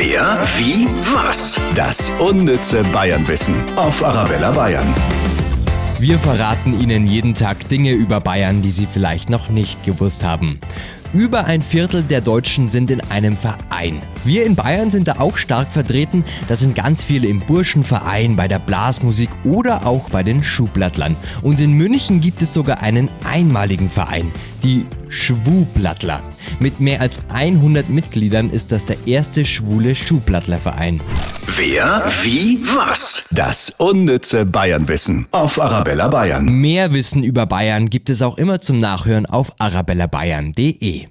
Wer, wie, was? Das unnütze Bayernwissen auf Arabella Bayern. Wir verraten Ihnen jeden Tag Dinge über Bayern, die Sie vielleicht noch nicht gewusst haben. Über ein Viertel der Deutschen sind in einem Verein. Wir in Bayern sind da auch stark vertreten. Da sind ganz viele im Burschenverein, bei der Blasmusik oder auch bei den Schublattlern. Und in München gibt es sogar einen einmaligen Verein, die Schwublattler. Mit mehr als 100 Mitgliedern ist das der erste schwule Schuhplattlerverein. Wer, wie, was? Das unnütze Bayernwissen auf Arabella Bayern. Mehr Wissen über Bayern gibt es auch immer zum Nachhören auf arabellabayern.de.